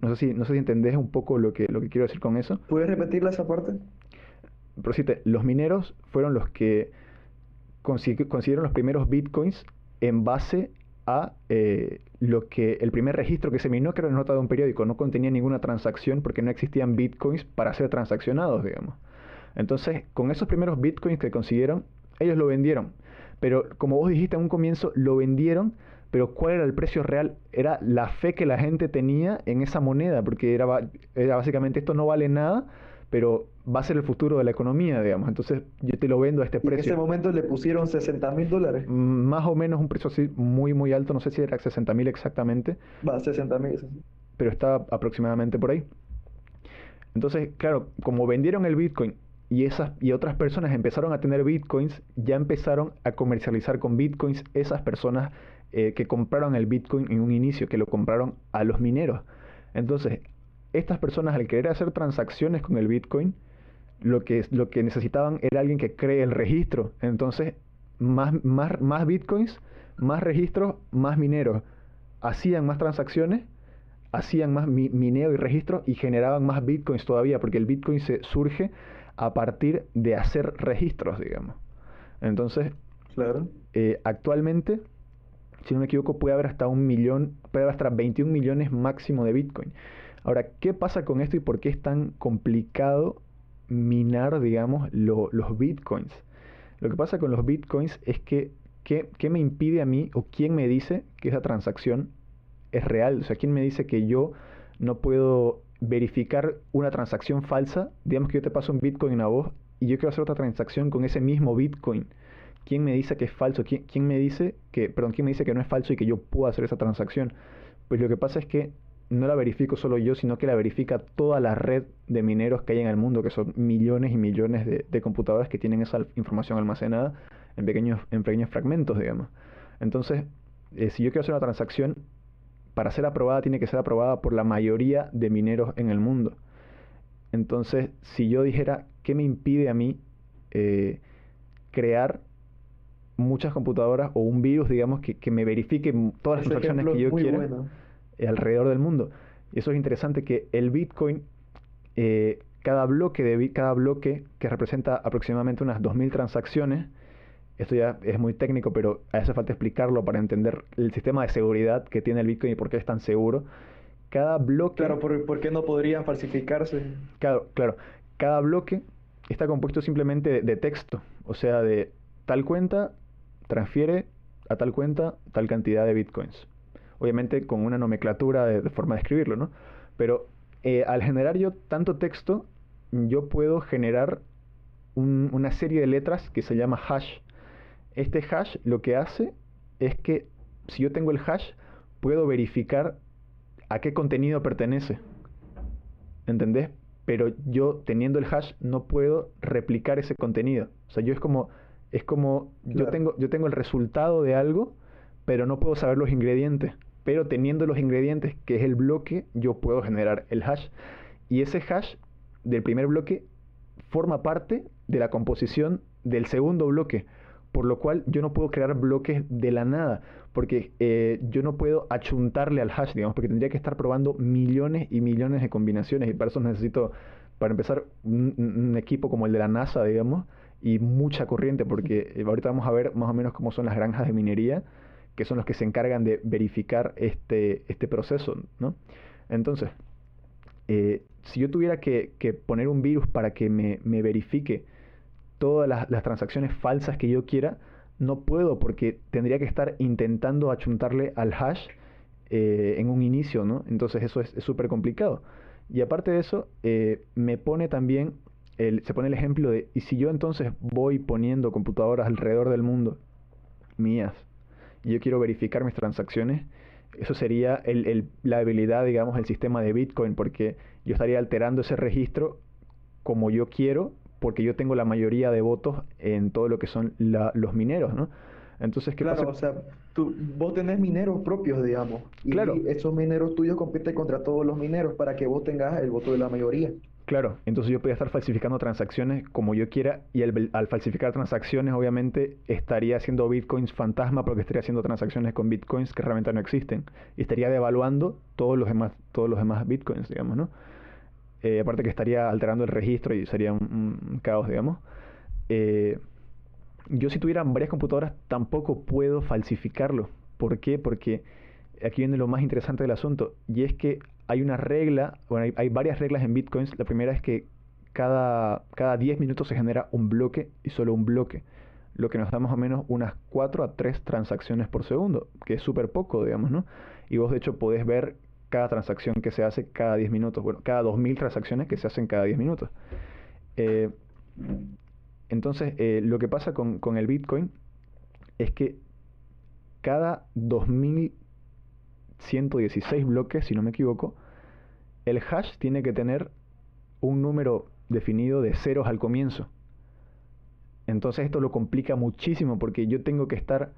No sé si, no sé si entendés un poco lo que, lo que quiero decir con eso. ¿Puedes repetirla esa parte? Pero sí, los mineros fueron los que consiguieron los primeros bitcoins en base a eh, lo que el primer registro que se minó, que era una nota de un periódico, no contenía ninguna transacción porque no existían bitcoins para ser transaccionados, digamos. Entonces, con esos primeros bitcoins que consiguieron, ellos lo vendieron. Pero como vos dijiste en un comienzo, lo vendieron pero ¿cuál era el precio real? Era la fe que la gente tenía en esa moneda, porque era, era básicamente esto no vale nada, pero va a ser el futuro de la economía, digamos. Entonces yo te lo vendo a este precio. En ese momento le pusieron 60 mil dólares. Más o menos un precio así muy, muy alto, no sé si era 60 mil exactamente. Va, 60 mil. Pero está aproximadamente por ahí. Entonces, claro, como vendieron el Bitcoin y, esas, y otras personas empezaron a tener Bitcoins, ya empezaron a comercializar con Bitcoins esas personas eh, que compraron el Bitcoin en un inicio, que lo compraron a los mineros. Entonces, estas personas al querer hacer transacciones con el Bitcoin, lo que, lo que necesitaban era alguien que cree el registro. Entonces, más, más, más Bitcoins, más registros, más mineros. Hacían más transacciones, hacían más mineo y registro y generaban más Bitcoins todavía, porque el Bitcoin se surge a partir de hacer registros, digamos. Entonces, claro. Eh, actualmente si no me equivoco, puede haber hasta un millón, puede haber hasta 21 millones máximo de Bitcoin. Ahora, ¿qué pasa con esto y por qué es tan complicado minar, digamos, los Bitcoins? Lo que pasa con los Bitcoins es que, ¿qué, ¿qué me impide a mí o quién me dice que esa transacción es real? O sea, ¿quién me dice que yo no puedo verificar una transacción falsa? Digamos que yo te paso un Bitcoin a vos y yo quiero hacer otra transacción con ese mismo Bitcoin. ¿quién me dice que es falso? ¿Quién, me dice que, perdón, quién me dice que no es falso y que yo puedo hacer esa transacción? Pues lo que pasa es que no la verifico solo yo, sino que la verifica toda la red de mineros que hay en el mundo, que son millones y millones de, computadoras que tienen esa información almacenada en pequeños, en pequeños fragmentos, digamos. Entonces, eh, si yo quiero hacer una transacción, para ser aprobada tiene que ser aprobada por la mayoría de mineros en el mundo. Entonces, si yo dijera, ¿qué me impide a mí eh, crear muchas computadoras o un virus, digamos, que, me verifique todas las transacciones que yo quiera. Alrededor del mundo. Y eso es interesante que el Bitcoin, eh, cada, bloque de, cada bloque que representa aproximadamente unas 2.000 transacciones, esto ya es muy técnico, pero hace falta explicarlo para entender el sistema de seguridad que tiene el Bitcoin y por qué es tan seguro. Cada bloque... Claro, ¿por, qué no podrían falsificarse? Claro, claro. Cada bloque está compuesto simplemente de texto, o sea, de tal cuenta transfiere a tal cuenta tal cantidad de bitcoins. Obviamente con una nomenclatura de, forma de escribirlo, ¿no? Pero eh, al generar yo tanto texto, yo puedo generar una serie de letras que se llama hash. Este hash lo que hace es que si yo tengo el hash, puedo verificar a qué contenido pertenece. ¿Entendés? Pero yo teniendo el hash no puedo replicar ese contenido. O sea, yo es como es como yo, tengo, yo tengo el resultado de algo, pero no puedo saber los ingredientes. Pero teniendo los ingredientes, que es el bloque, yo puedo generar el hash. Y ese hash del primer bloque forma parte de la composición del segundo bloque. Por lo cual yo no puedo crear bloques de la nada, porque eh, yo no puedo achuntarle al hash, digamos, porque tendría que estar probando millones y millones de combinaciones y para eso necesito, para empezar, un equipo como el de la NASA, digamos, y mucha corriente, porque eh, ahorita vamos a ver más o menos cómo son las granjas de minería, que son los que se encargan de verificar este, este proceso, ¿no? Entonces, eh, si yo tuviera que, poner un virus para que me, verifique todas las, transacciones falsas que yo quiera, no puedo porque tendría que estar intentando achuntarle al hash eh, en un inicio, ¿no? Entonces eso es súper complicado. Y aparte de eso, me pone también se pone el ejemplo de, ¿y si yo entonces voy poniendo computadoras alrededor del mundo, mías, y yo quiero verificar mis transacciones? Eso sería el, la habilidad, digamos, del sistema de Bitcoin, porque yo estaría alterando ese registro como yo quiero, porque yo tengo la mayoría de votos en todo lo que son los mineros, ¿no? Entonces, ¿qué claro, o sea, tú, vos tenés mineros propios, digamos. Y claro. esos mineros tuyos compiten contra todos los mineros para que vos tengas el voto de la mayoría. Claro, entonces yo podría estar falsificando transacciones como yo quiera y al, falsificar transacciones obviamente estaría haciendo bitcoins fantasma porque estaría haciendo transacciones con bitcoins que realmente no existen y estaría devaluando todos los demás, todos los demás bitcoins, digamos, ¿no? Eh, aparte que estaría alterando el registro y sería un, caos, digamos. Eh, yo si tuviera varias computadoras tampoco puedo falsificarlo. ¿Por qué? Porque aquí viene lo más interesante del asunto y es que hay una regla, bueno, hay, varias reglas en bitcoins. La primera es que cada, cada 10 minutos se genera un bloque y solo un bloque, lo que nos da más o menos unas 4 a 3 transacciones por segundo, que es súper poco, digamos, ¿no? Y vos de hecho podés ver cada transacción que se hace cada 10 minutos, bueno, cada 2000 transacciones que se hacen cada 10 minutos. Eh, entonces, eh, lo que pasa con, con el Bitcoin es que cada 2000 116 bloques, si no me equivoco, el hash tiene que tener un número definido de ceros al comienzo. Entonces esto lo complica muchísimo porque yo tengo que estar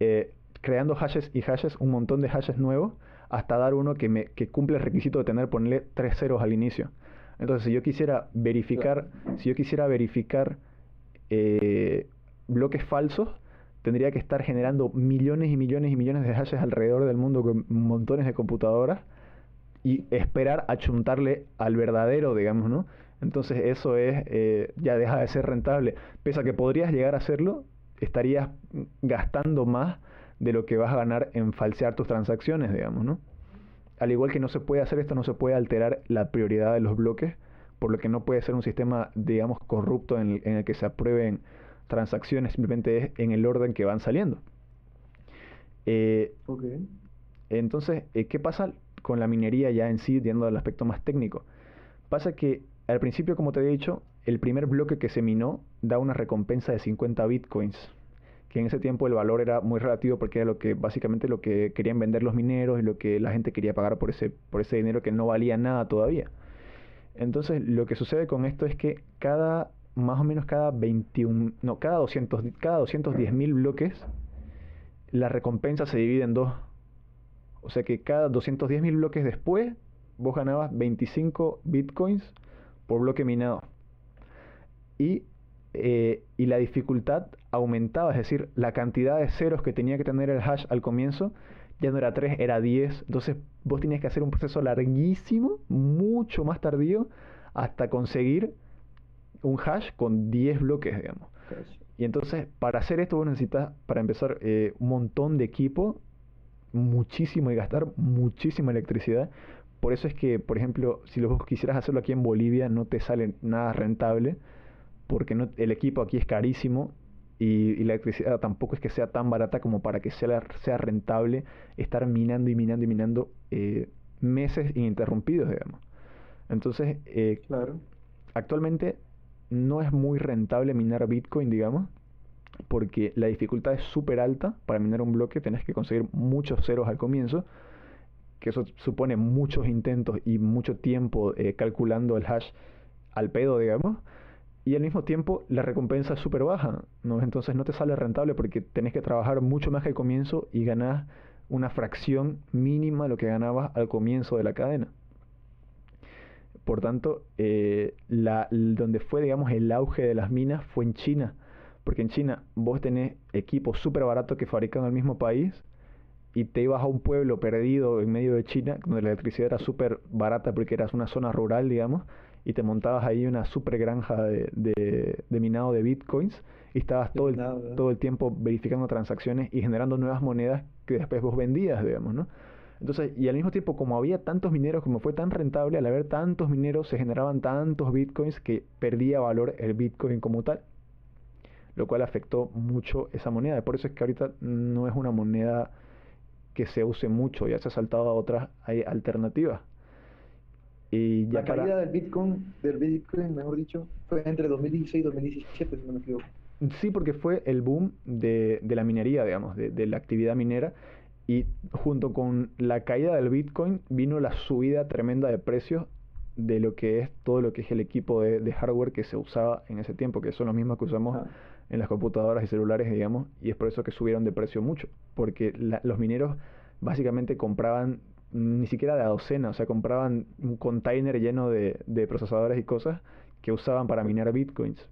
eh, creando hashes y hashes, un montón de hashes nuevos, hasta dar uno que, me, que cumple el requisito de tener, ponerle tres ceros al inicio. Entonces si yo quisiera verificar, si yo quisiera verificar eh, bloques falsos, tendría que estar generando millones y millones y millones de hashes alrededor del mundo con montones de computadoras y esperar achuntarle al verdadero, digamos, ¿no? Entonces eso es, eh, ya deja de ser rentable. Pese a que podrías llegar a hacerlo, estarías gastando más de lo que vas a ganar en falsear tus transacciones, digamos, ¿no? Al igual que no se puede hacer esto, no se puede alterar la prioridad de los bloques, por lo que no puede ser un sistema, digamos, corrupto en el que se aprueben transacciones simplemente es en el orden que van saliendo. Eh, entonces, eh, ¿qué pasa con la minería ya en sí, yendo al aspecto más técnico? Pasa que al principio, como te he dicho, el primer bloque que se minó da una recompensa de 50 bitcoins, que en ese tiempo el valor era muy relativo porque era lo que básicamente lo que querían vender los mineros y lo que la gente quería pagar por ese, por ese dinero que no valía nada todavía. Entonces, lo que sucede con esto es que cada más o menos cada 21, no, cada 200, cada 210 mil bloques, la recompensa se divide en dos. O sea que cada 210 mil bloques después, vos ganabas 25 bitcoins por bloque minado. Y, eh, y la dificultad aumentaba, es decir, la cantidad de ceros que tenía que tener el hash al comienzo ya no era 3, era 10. Entonces vos tenías que hacer un proceso larguísimo, mucho más tardío, hasta conseguir un hash con 10 bloques, digamos. Y entonces, para hacer esto, vos necesitas, para empezar, eh, un montón de equipo, muchísimo y gastar muchísima electricidad. Por eso es que, por ejemplo, si vos quisieras hacerlo aquí en Bolivia, no te sale nada rentable, porque no, el equipo aquí es carísimo y, la electricidad tampoco es que sea tan barata como para que sea, sea rentable estar minando y minando y minando eh, meses ininterrumpidos, digamos. Entonces, eh, claro. actualmente no es muy rentable minar Bitcoin, digamos, porque la dificultad es súper alta. Para minar un bloque tenés que conseguir muchos ceros al comienzo, que eso supone muchos intentos y mucho tiempo eh, calculando el hash al pedo, digamos. Y al mismo tiempo la recompensa es súper baja, ¿no? Entonces no te sale rentable porque tenés que trabajar mucho más que al comienzo y ganás una fracción mínima de lo que ganabas al comienzo de la cadena. Por tanto, eh, la, donde fue, digamos, el auge de las minas fue en China. Porque en China vos tenés equipos súper baratos que fabrican en el mismo país y te ibas a un pueblo perdido en medio de China, donde la electricidad era súper barata porque eras una zona rural, digamos, y te montabas ahí una súper granja de, de, minado de bitcoins y estabas todo el, todo el tiempo verificando transacciones y generando nuevas monedas que después vos vendías, digamos, ¿no? Entonces, y al mismo tiempo, como había tantos mineros, como fue tan rentable, al haber tantos mineros se generaban tantos bitcoins que perdía valor el bitcoin como tal, lo cual afectó mucho esa moneda. Por eso es que ahorita no es una moneda que se use mucho, ya se ha saltado a otras alternativas. Y la caída del Bitcoin, del Bitcoin, mejor dicho, fue entre 2016 y 2017, si no me equivoco. Sí, porque fue el boom de, de la minería, digamos, de, de, la actividad minera. Y junto con la caída del Bitcoin vino la subida tremenda de precios de lo que es todo lo que es el equipo de, de hardware que se usaba en ese tiempo, que son los mismos que usamos en las computadoras y celulares, digamos, y es por eso que subieron de precio mucho, porque los mineros básicamente compraban ni siquiera de a docena, o sea, compraban un container lleno de, procesadores y cosas que usaban para minar bitcoins.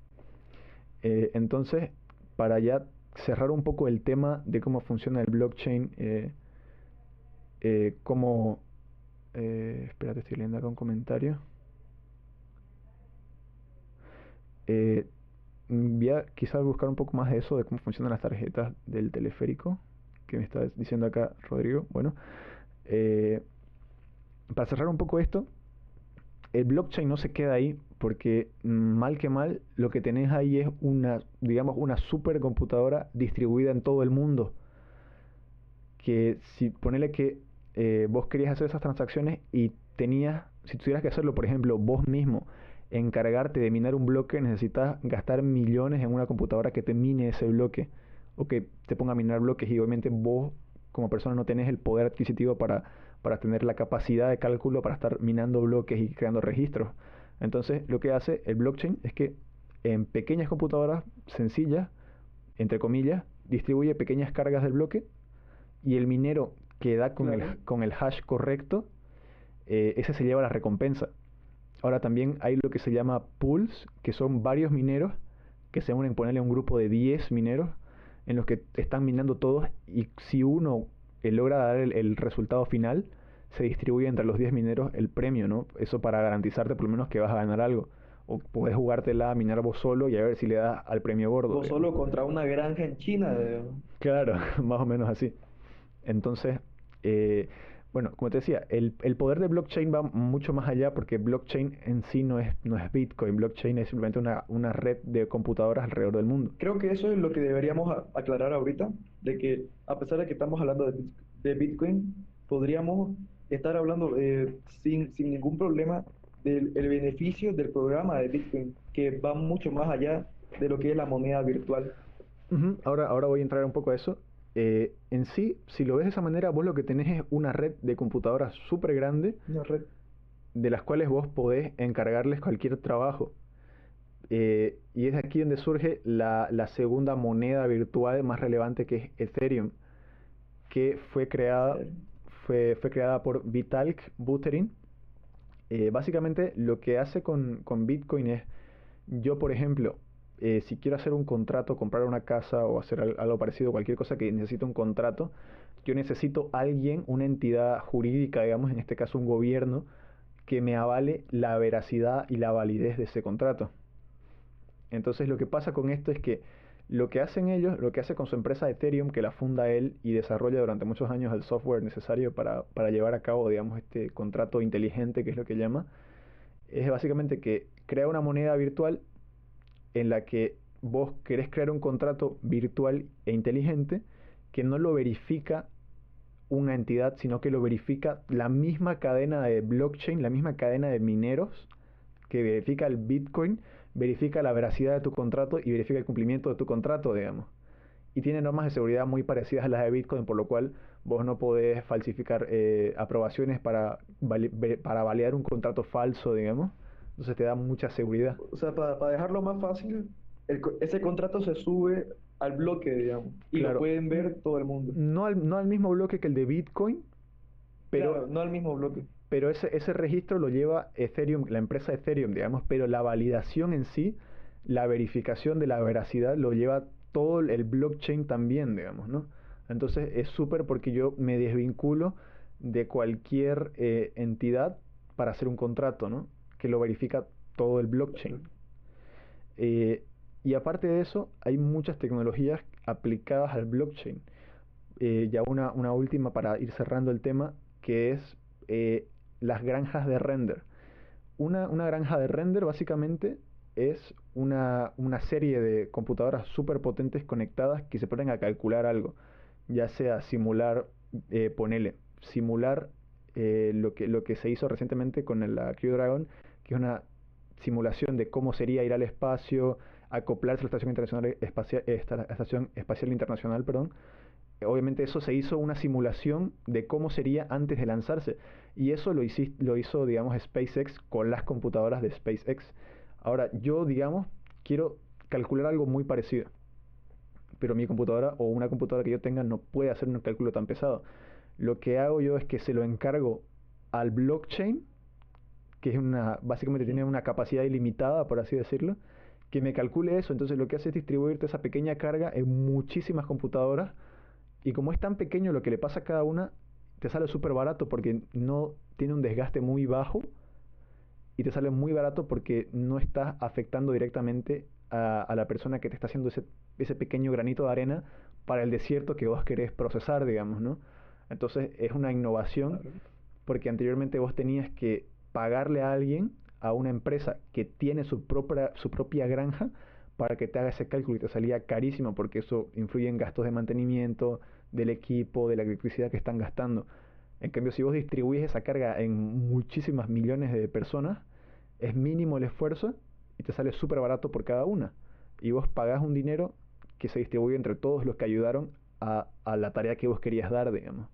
Eh, entonces, para ya cerrar un poco el tema de cómo funciona el blockchain, eh, eh, cómo... Eh, espérate, estoy leyendo acá un comentario. voy a quizás buscar un poco más de eso, de cómo funcionan las tarjetas del teleférico, que me está diciendo acá Rodrigo. Bueno, eh, para cerrar un poco esto, el blockchain no se queda ahí porque mal que mal lo que tenés ahí es una, digamos, una supercomputadora distribuida en todo el mundo. Que si ponele que eh, vos querías hacer esas transacciones y tenías, si tuvieras que hacerlo, por ejemplo, vos mismo, encargarte de minar un bloque, necesitas gastar millones en una computadora que te mine ese bloque o que te ponga a minar bloques y obviamente vos como persona no tenés el poder adquisitivo para, para tener la capacidad de cálculo para estar minando bloques y creando registros. Entonces, lo que hace el blockchain es que en pequeñas computadoras sencillas, entre comillas, distribuye pequeñas cargas del bloque y el minero que da con, el, con el hash correcto, eh, ese se lleva la recompensa. Ahora también hay lo que se llama pools, que son varios mineros que se unen, ponerle un grupo de 10 mineros en los que están minando todos y si uno eh, logra dar el, resultado final, se distribuye entre los 10 mineros el premio, ¿no? Eso para garantizarte por lo menos que vas a ganar algo. O puedes jugártela a minar vos solo y a ver si le das al premio gordo. Vos solo contra una granja en China. Claro, más o menos así. Entonces, eh, bueno, como te decía, el, poder de blockchain va mucho más allá porque blockchain en sí no es, no es Bitcoin, blockchain es simplemente una, una red de computadoras alrededor del mundo. Creo que eso es lo que deberíamos aclarar ahorita, de que a pesar de que estamos hablando de, Bitcoin, podríamos estar hablando eh, sin, sin ningún problema del el beneficio del programa de Bitcoin, que va mucho más allá de lo que es la moneda virtual. ahora, ahora voy a entrar un poco a eso. Eh, en sí, si lo ves de esa manera, vos lo que tenés es una red de computadoras súper grande, de las cuales vos podés encargarles cualquier trabajo. Eh, y es aquí donde surge la, segunda moneda virtual más relevante que es Ethereum, que fue creada, fue, fue creada por Vitalik Buterin. Eh, básicamente lo que hace con, con Bitcoin es, yo por ejemplo, eh, si quiero hacer un contrato, comprar una casa o hacer algo parecido, cualquier cosa que necesite un contrato, yo necesito alguien, una entidad jurídica, digamos, en este caso un gobierno, que me avale la veracidad y la validez de ese contrato. Entonces lo que pasa con esto es que lo que hacen ellos, lo que hace con su empresa Ethereum, que la funda él y desarrolla durante muchos años el software necesario para, para llevar a cabo, digamos, este contrato inteligente, que es lo que llama, es básicamente que crea una moneda virtual en la que vos querés crear un contrato virtual e inteligente que no lo verifica una entidad, sino que lo verifica la misma cadena de blockchain, la misma cadena de mineros que verifica el Bitcoin, verifica la veracidad de tu contrato y verifica el cumplimiento de tu contrato, digamos. Y tiene normas de seguridad muy parecidas a las de Bitcoin, por lo cual vos no podés falsificar eh, aprobaciones para, para validar un contrato falso, digamos. Entonces te da mucha seguridad. O sea, para, para dejarlo más fácil, ese contrato se sube al bloque, digamos, y lo pueden ver todo el mundo. No al, no al mismo bloque que el de Bitcoin, pero... no al mismo bloque. Pero ese, ese registro lo lleva Ethereum, la empresa Ethereum, digamos, pero la validación en sí, la verificación de la veracidad, lo lleva todo el blockchain también, digamos, ¿no? Entonces es súper porque yo me desvinculo de cualquier eh, entidad para hacer un contrato, ¿no? Que lo verifica todo el blockchain. Eh, y aparte de eso, hay muchas tecnologías aplicadas al blockchain. Eh, ya una, una, última para ir cerrando el tema, que es eh, las granjas de render. Una, una, granja de render básicamente es una, una serie de computadoras súper potentes conectadas que se ponen a calcular algo, ya sea simular, eh, ponele, simular lo, que, lo que se hizo recientemente con la Crew Dragon, que es una simulación de cómo sería ir al espacio, acoplarse a la Estación Espacial, Estación Espacial Internacional, perdón. Obviamente eso se hizo una simulación de cómo sería antes de lanzarse. Y eso lo, lo hizo, digamos, SpaceX con las computadoras de SpaceX. Ahora, yo, digamos, quiero calcular algo muy parecido. Pero mi computadora o una computadora que yo tenga no puede hacer un cálculo tan pesado. Lo que hago yo es que se lo encargo al blockchain, que es una, básicamente tiene una capacidad ilimitada, por así decirlo, que me calcule eso. Entonces lo que hace es distribuirte esa pequeña carga en muchísimas computadoras. Y como es tan pequeño lo que le pasa a cada una, te sale súper barato porque no tiene un desgaste muy bajo. Y te sale muy barato porque no estás afectando directamente a, la persona que te está haciendo ese, ese pequeño granito de arena para el desierto que vos querés procesar, digamos, ¿no? Entonces es una innovación porque anteriormente vos tenías que pagarle a alguien a una empresa que tiene su propia, su propia granja para que te haga ese cálculo y te salía carísimo porque eso influye en gastos de mantenimiento del equipo, de la electricidad que están gastando. En cambio, si vos distribuyes esa carga en muchísimas millones de personas, es mínimo el esfuerzo y te sale súper barato por cada una. Y vos pagás un dinero que se distribuye entre todos los que ayudaron a, a la tarea que vos querías dar, digamos.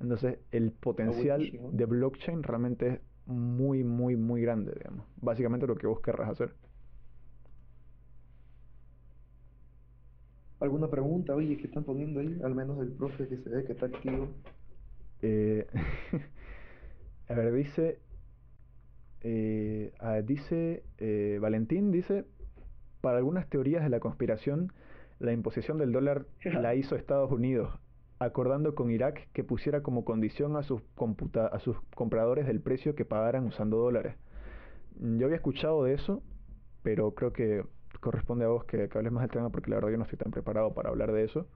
Entonces, el potencial de blockchain realmente es muy, muy, muy grande, digamos. Básicamente lo que vos querrás hacer. ¿Alguna pregunta? Oye, ¿qué están poniendo ahí? Al menos el profe que se ve que está activo. Eh, a ver, dice... Eh, dice eh, Valentín, dice, para algunas teorías de la conspiración, la imposición del dólar la hizo Estados Unidos acordando con Irak que pusiera como condición a sus, a sus compradores del precio que pagaran usando dólares. Yo había escuchado de eso, pero creo que corresponde a vos que, hables más del tema porque la verdad yo no estoy tan preparado para hablar de eso.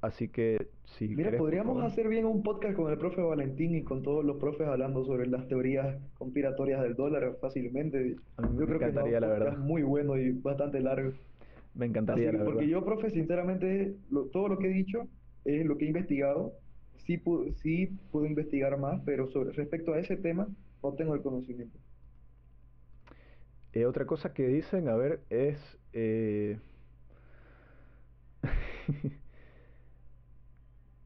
Así que si Mira, podríamos hacer bien un podcast con el profe Valentín y con todos los profes hablando sobre las teorías conspiratorias del dólar fácilmente. yo creo que la verdad. es muy bueno y bastante largo. Me encantaría, la verdad. Porque yo, profe, sinceramente, todo lo que he dicho es lo que he investigado. Sí, pude, sí investigar más, pero sobre respecto a ese tema no tengo el conocimiento. Eh, otra cosa que dicen, a ver, es... Eh,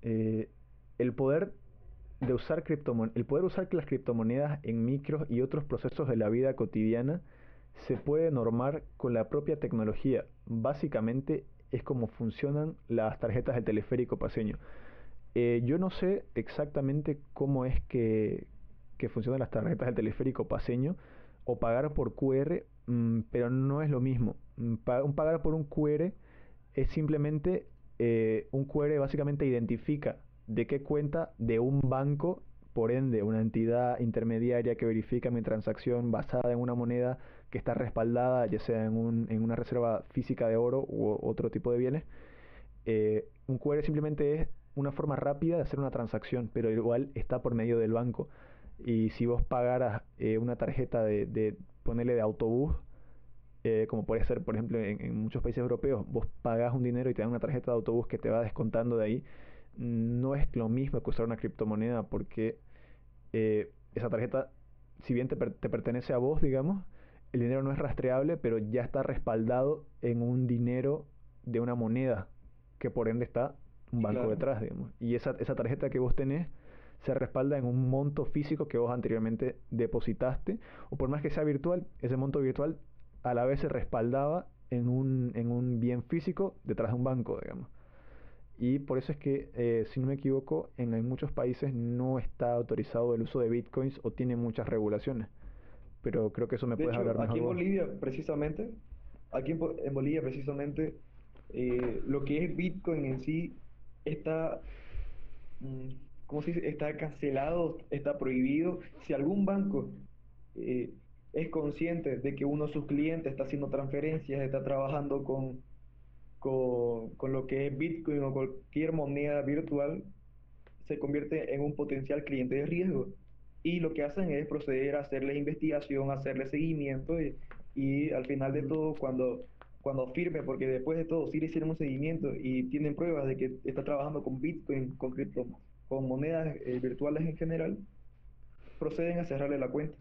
eh, el poder de usar criptomonedas, el poder usar las criptomonedas en micros y otros procesos de la vida cotidiana se puede normar con la propia tecnología. Básicamente es como funcionan las tarjetas de teleférico paseño. Eh, yo no sé exactamente cómo es que, que funcionan las tarjetas del teleférico paseño o pagar por QR mm, pero no es lo mismo. Mm, un pagar por un QR es simplemente eh, un QR básicamente identifica de qué cuenta de un banco, por ende una entidad intermediaria que verifica mi transacción basada en una moneda que está respaldada, ya sea en, un, en una reserva física de oro u otro tipo de bienes. Eh, un QR simplemente es una forma rápida de hacer una transacción, pero igual está por medio del banco. Y si vos pagaras eh, una tarjeta de, de ponerle de autobús, eh, como puede ser, por ejemplo, en, muchos países europeos, vos pagás un dinero y te dan una tarjeta de autobús que te va descontando de ahí, no es lo mismo que usar una criptomoneda porque esa tarjeta, si bien te, te pertenece a vos, digamos, el dinero no es rastreable, pero ya está respaldado en un dinero de una moneda, que por ende está un banco detrás, digamos. Y esa, esa tarjeta que vos tenés se respalda en un monto físico que vos anteriormente depositaste, o por más que sea virtual, ese monto virtual a la vez se respaldaba en un, en un bien físico detrás de un banco, digamos. Y por eso es que, eh, si no me equivoco, en, en muchos países no está autorizado el uso de bitcoins o tiene muchas regulaciones pero creo que eso me puede hablar mejor. Aquí en Bolivia, precisamente, aquí en, Bolivia, precisamente, eh, lo que es Bitcoin en sí está, mm, ¿cómo se dice? Está cancelado, está prohibido. Si algún banco eh, es consciente de que uno de sus clientes está haciendo transferencias, está trabajando con, con, con lo que es Bitcoin o cualquier moneda virtual, se convierte en un potencial cliente de riesgo y lo que hacen es proceder a hacerle investigación, hacerle seguimiento y, al final de todo, cuando, cuando firme, porque después de todo, si le hicieron un seguimiento y tienen pruebas de que está trabajando con Bitcoin, con cripto, con monedas eh, virtuales en general, proceden a cerrarle la cuenta.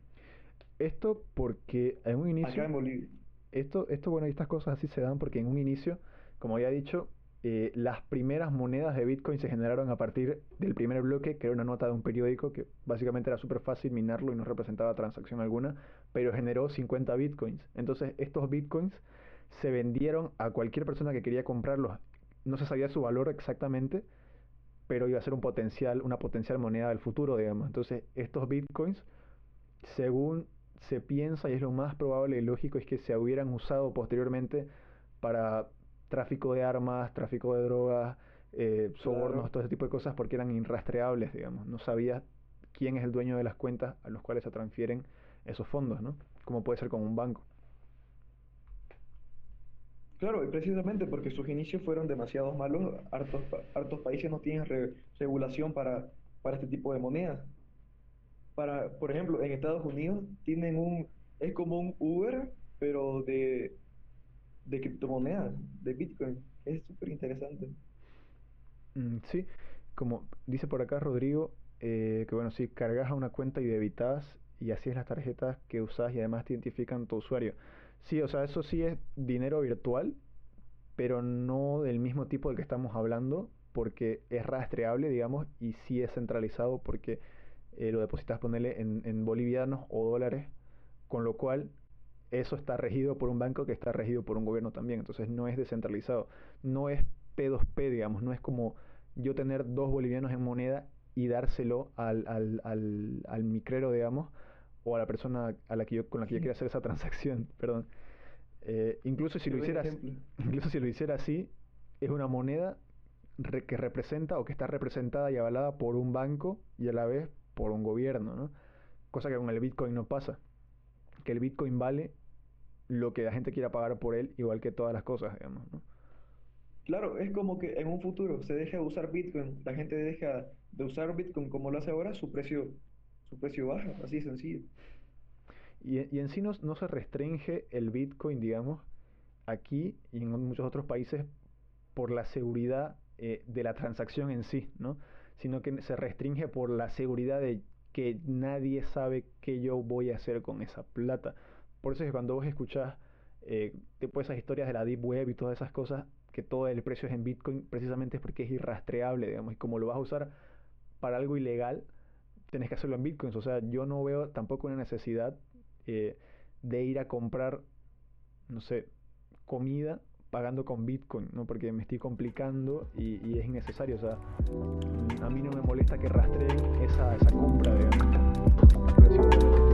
Esto porque en un inicio... Acá en Bolivia. Esto, esto, bueno, estas cosas así se dan porque en un inicio, como había dicho, eh, las primeras monedas de Bitcoin se generaron a partir del primer bloque, que era una nota de un periódico que básicamente era súper fácil minarlo y no representaba transacción alguna, pero generó 50 Bitcoins. Entonces estos Bitcoins se vendieron a cualquier persona que quería comprarlos. No se sabía su valor exactamente, pero iba a ser un potencial, una potencial moneda del futuro, digamos. Entonces estos Bitcoins, según se piensa y es lo más probable y lógico, es que se hubieran usado posteriormente para tráfico de armas, tráfico de drogas, eh, sobornos, todo ese tipo de cosas porque eran irrastreables, digamos. No sabía quién es el dueño de las cuentas a los cuales se transfieren esos fondos, ¿no? Como puede ser con un banco. Claro, y precisamente porque sus inicios fueron demasiado malos, hartos, hartos países no tienen regulación para, para este tipo de monedas. Para, por ejemplo, en Estados Unidos tienen un, es como un Uber, pero de, de criptomonedas, de Bitcoin. Es súper interesante. Mm, sí, como dice por acá Rodrigo, eh, que bueno, si cargas a una cuenta y debitas y así es las tarjetas que usas y además te identifican tu usuario. Sí, o sea, eso sí es dinero virtual, pero no del mismo tipo del que estamos hablando, porque es rastreable, digamos, y sí es centralizado porque eh, lo depositas, ponerle en, en bolivianos o dólares, con lo cual eso está regido por un banco que está regido por un gobierno también, entonces no es descentralizado, no es P2P, digamos, no es como yo tener dos bolivianos en moneda y dárselo al, al, al, al micrero, digamos, o a la persona a la que yo, con la que yo quiero hacer esa transacción, perdón. Eh, incluso si lo hiciera incluso si lo hiciera así, es una moneda que representa o que está representada y avalada por un banco y a la vez por un gobierno, ¿no? Cosa que con el Bitcoin no pasa. Que el Bitcoin vale lo que la gente quiera pagar por él, igual que todas las cosas, digamos, ¿no? Claro, es como que en un futuro se deja de usar Bitcoin, la gente deja de usar Bitcoin como lo hace ahora, su precio, su precio baja, así de sencillo. Y, y en sí no, no, se restringe el Bitcoin, digamos, aquí y en muchos otros países por la seguridad eh, de la transacción en sí, ¿no? Sino que se restringe por la seguridad de que nadie sabe qué yo voy a hacer con esa plata. Por eso es que cuando vos escuchás eh, esas historias de la Deep Web y todas esas cosas, que todo el precio es en Bitcoin, precisamente es porque es irrastreable, digamos, y como lo vas a usar para algo ilegal, tenés que hacerlo en Bitcoins. O sea, yo no veo tampoco una necesidad eh, de ir a comprar, no sé, comida pagando con Bitcoin, ¿no? Porque me estoy complicando y, es innecesario. O sea, a mí no me molesta que rastreen esa, esa compra, digamos.